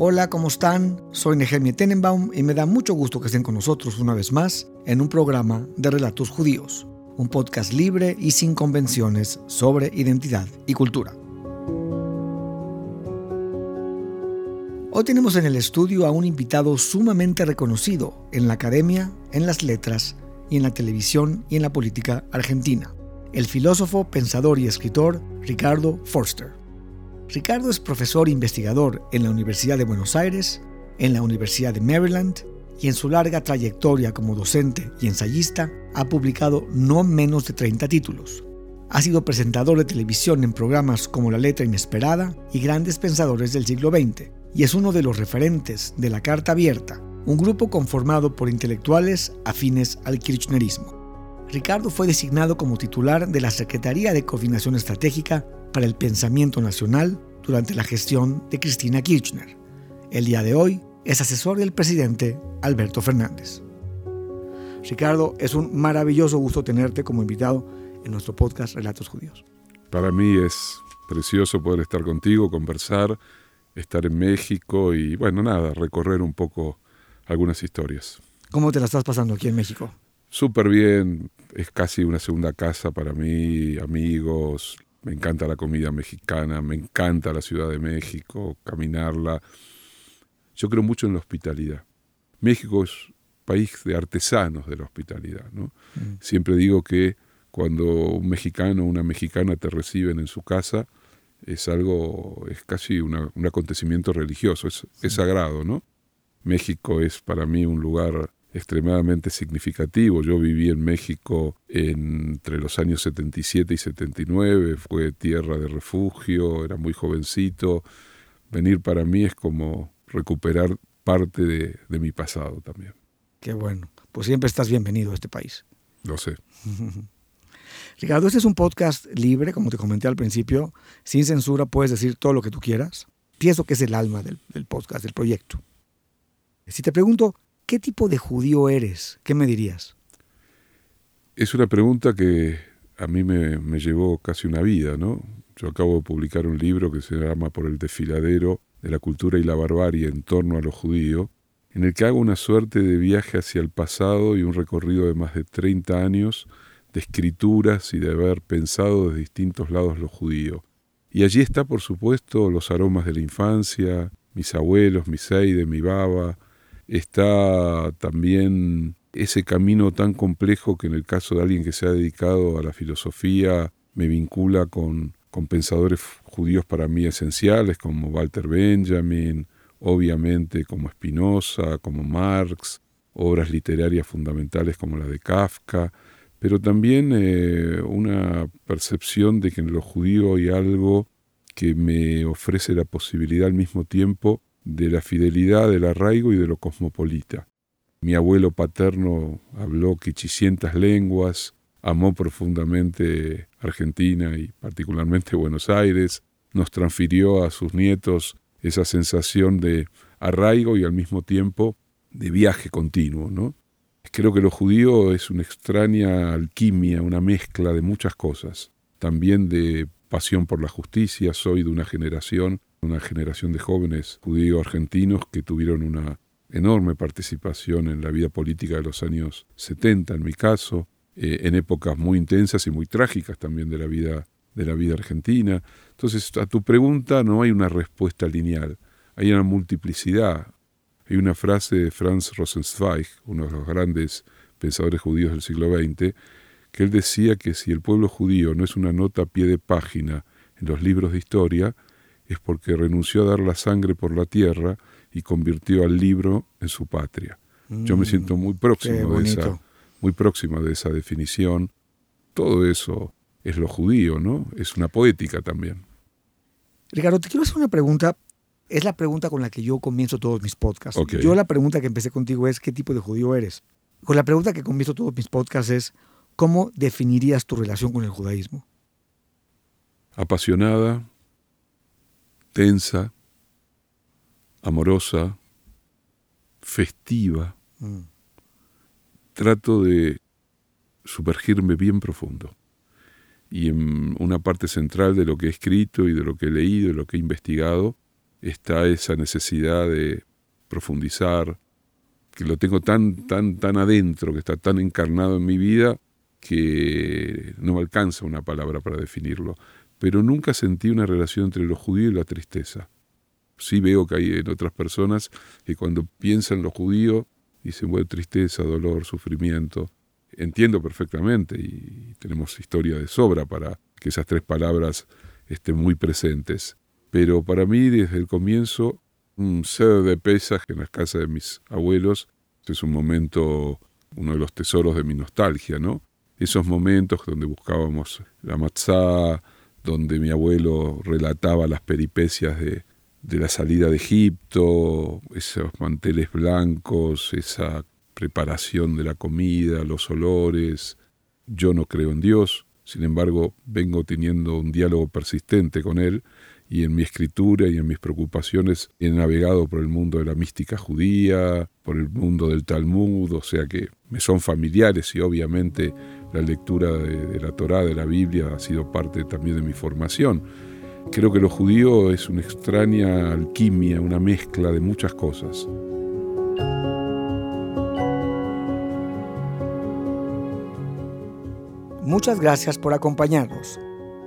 Hola, ¿cómo están? Soy Nehemia Tenenbaum y me da mucho gusto que estén con nosotros una vez más en un programa de Relatos Judíos, un podcast libre y sin convenciones sobre identidad y cultura. Hoy tenemos en el estudio a un invitado sumamente reconocido en la academia, en las letras y en la televisión y en la política argentina, el filósofo, pensador y escritor Ricardo Forster. Ricardo es profesor e investigador en la Universidad de Buenos Aires, en la Universidad de Maryland y en su larga trayectoria como docente y ensayista ha publicado no menos de 30 títulos. Ha sido presentador de televisión en programas como La Letra Inesperada y Grandes Pensadores del siglo XX y es uno de los referentes de la Carta Abierta, un grupo conformado por intelectuales afines al kirchnerismo. Ricardo fue designado como titular de la Secretaría de Coordinación Estratégica para el pensamiento nacional durante la gestión de Cristina Kirchner. El día de hoy es asesor del presidente Alberto Fernández. Ricardo, es un maravilloso gusto tenerte como invitado en nuestro podcast Relatos Judíos. Para mí es precioso poder estar contigo, conversar, estar en México y, bueno, nada, recorrer un poco algunas historias. ¿Cómo te la estás pasando aquí en México? Súper bien, es casi una segunda casa para mí, amigos, me encanta la comida mexicana, me encanta la Ciudad de México, caminarla. Yo creo mucho en la hospitalidad. México es país de artesanos de la hospitalidad. ¿no? Mm. Siempre digo que cuando un mexicano o una mexicana te reciben en su casa, es algo, es casi un acontecimiento religioso, es, es sagrado, ¿no? México es para mí un lugar extremadamente significativo. Yo viví en México entre los años 77 y 79, fue tierra de refugio, era muy jovencito. Venir para mí es como recuperar parte de, de mi pasado también. Qué bueno. Pues siempre estás bienvenido a este país. Lo sé. Ricardo, este es un podcast libre, como te comenté al principio, sin censura, puedes decir todo lo que tú quieras. Pienso que es el alma del, del podcast, del proyecto. Si te pregunto, ¿Qué tipo de judío eres? ¿Qué me dirías? Es una pregunta que a mí me, llevó casi una vida, ¿no? Yo acabo de publicar un libro que se llama Por el desfiladero de la cultura y la barbarie en torno a lo judío, en el que hago una suerte de viaje hacia el pasado y un recorrido de más de 30 años de escrituras y de haber pensado de distintos lados lo judío. Y allí está, por supuesto, los aromas de la infancia, mis abuelos, mi seide, mi baba, está también ese camino tan complejo que en el caso de alguien que se ha dedicado a la filosofía me vincula con, con pensadores judíos para mí esenciales como Walter Benjamin, obviamente como Spinoza, como Marx, obras literarias fundamentales como la de Kafka, pero también eh, una percepción de que en lo judío hay algo que me ofrece la posibilidad al mismo tiempo de la fidelidad, del arraigo y de lo cosmopolita. Mi abuelo paterno habló quichicientas lenguas, amó profundamente Argentina y particularmente Buenos Aires, nos transfirió a sus nietos esa sensación de arraigo y al mismo tiempo de viaje continuo, ¿no? Creo que lo judío es una extraña alquimia, una mezcla de muchas cosas, también de pasión por la justicia, soy de una generación una generación de jóvenes judíos argentinos que tuvieron una enorme participación en la vida política de los años 70, en mi caso, eh, en épocas muy intensas y muy trágicas también de la vida de la vida argentina. Entonces, a tu pregunta no hay una respuesta lineal, hay una multiplicidad. Hay una frase de Franz Rosenzweig, uno de los grandes pensadores judíos del siglo XX, que él decía que si el pueblo judío no es una nota a pie de página en los libros de historia, es porque renunció a dar la sangre por la tierra y convirtió al libro en su patria. Yo me siento muy mm, próximo de esa, muy próxima de esa definición. Todo eso es lo judío, ¿no? Es una poética también. Ricardo, te quiero hacer una pregunta. Es la pregunta con la que yo comienzo todos mis podcasts. Yo la pregunta que empecé contigo es ¿qué tipo de judío eres? Con la pregunta que comienzo todos mis podcasts es ¿cómo definirías tu relación con el judaísmo? Apasionada, tensa, amorosa, festiva. Mm. Trato de sumergirme bien profundo. y en una parte central de lo que he escrito y de lo que he leído y lo que he investigado está esa necesidad de profundizar, que lo tengo tan, tan, tan adentro, que está tan encarnado en mi vida, que no alcanza una palabra para definirlo. Pero nunca sentí una relación entre lo judío y la tristeza. Sí veo que hay en otras personas que cuando piensan lo judío dicen, bueno, tristeza, dolor, sufrimiento. Entiendo perfectamente y tenemos historia de sobra para que esas tres palabras estén muy presentes. Pero para mí, desde el comienzo, un ser de pesaje en las casas de mis abuelos es un momento, uno de los tesoros de mi nostalgia, ¿no? Esos momentos donde buscábamos la matzá, donde mi abuelo relataba las peripecias de, de la salida de Egipto, esos manteles blancos, esa preparación de la comida, los olores. Yo no creo en Dios, sin embargo, vengo teniendo un diálogo persistente con Él y en mi escritura y en mis preocupaciones he navegado por el mundo de la mística judía, por el mundo del Talmud, o sea que me son familiares y obviamente la lectura de, la Torá, de la Biblia, ha sido parte también de mi formación. Creo que lo judío es una extraña alquimia, una mezcla de muchas cosas. Muchas gracias por acompañarnos.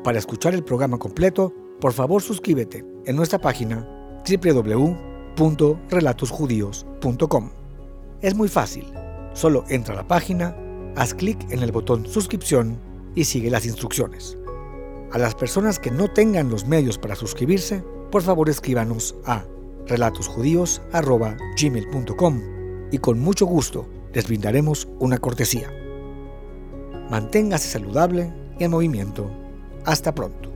Para escuchar el programa completo, por favor suscríbete en nuestra página www.relatosjudíos.com. Es muy fácil, solo entra a la página, haz clic en el botón suscripción y sigue las instrucciones. A las personas que no tengan los medios para suscribirse, por favor escríbanos a relatosjudíos.gmail.com y con mucho gusto les brindaremos una cortesía. Manténgase saludable y en movimiento. Hasta pronto.